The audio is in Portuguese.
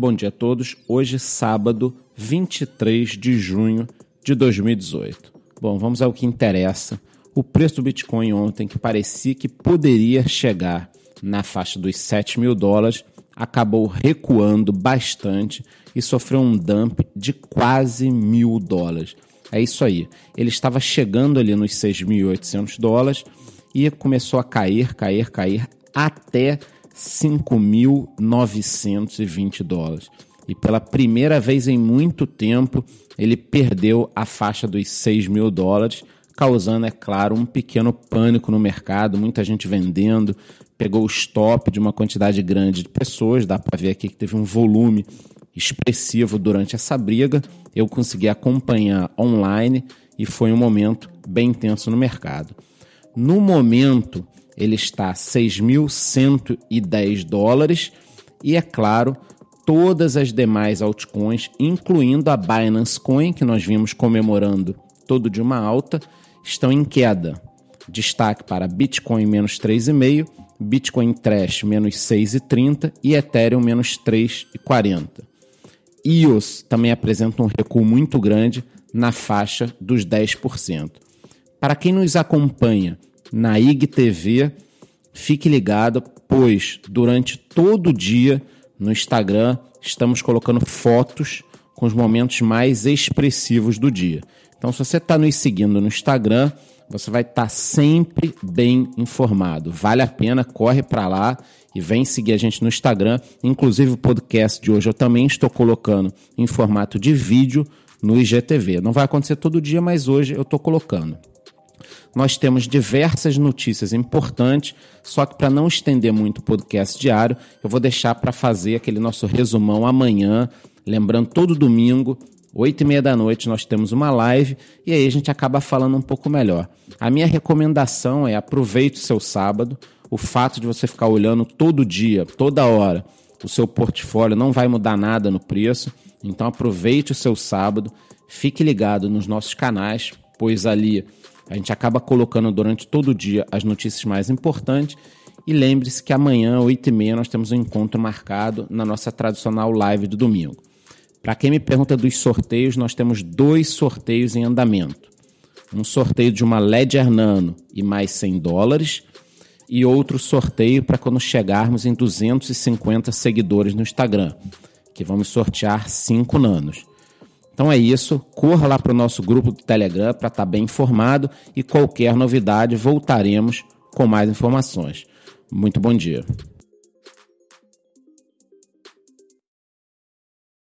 Bom dia a todos. Hoje, sábado, 23 de junho de 2018. Bom, vamos ao que interessa. O preço do Bitcoin ontem, que parecia que poderia chegar na faixa dos 7 mil dólares, acabou recuando bastante e sofreu um dump de quase mil dólares. É isso aí. Ele estava chegando ali nos 6.800 dólares e começou a cair, cair, cair até 5.920 dólares. E pela primeira vez em muito tempo, ele perdeu a faixa dos 6 mil dólares, causando, é claro, um pequeno pânico no mercado, muita gente vendendo, pegou o stop de uma quantidade grande de pessoas, dá para ver aqui que teve um volume expressivo durante essa briga. Eu consegui acompanhar online e foi um momento bem intenso no mercado. No momento, ele está a 6.110 dólares e, é claro, todas as demais altcoins, incluindo a Binance Coin, que nós vimos comemorando todo de uma alta, estão em queda. Destaque para Bitcoin menos 3,5, Bitcoin Trash menos 6,30 e Ethereum menos 3,40. EOS também apresenta um recuo muito grande na faixa dos 10%. Para quem nos acompanha na IGTV. Fique ligado, pois durante todo o dia no Instagram estamos colocando fotos com os momentos mais expressivos do dia. Então, se você está nos seguindo no Instagram, você vai estar tá sempre bem informado. Vale a pena, corre para lá e vem seguir a gente no Instagram. Inclusive, o podcast de hoje eu também estou colocando em formato de vídeo no IGTV. Não vai acontecer todo dia, mas hoje eu estou colocando nós temos diversas notícias importantes, só que para não estender muito o podcast diário, eu vou deixar para fazer aquele nosso resumão amanhã, lembrando todo domingo, oito e meia da noite nós temos uma live e aí a gente acaba falando um pouco melhor. A minha recomendação é aproveite o seu sábado, o fato de você ficar olhando todo dia, toda hora, o seu portfólio não vai mudar nada no preço, então aproveite o seu sábado, fique ligado nos nossos canais, pois ali a gente acaba colocando durante todo o dia as notícias mais importantes. E lembre-se que amanhã, 8h30, nós temos um encontro marcado na nossa tradicional live do domingo. Para quem me pergunta dos sorteios, nós temos dois sorteios em andamento. Um sorteio de uma Ledger Nano e mais 100 dólares, e outro sorteio para quando chegarmos em 250 seguidores no Instagram, que vamos sortear 5 nanos. Então é isso, corra lá para o nosso grupo do Telegram para estar tá bem informado e qualquer novidade voltaremos com mais informações. Muito bom dia.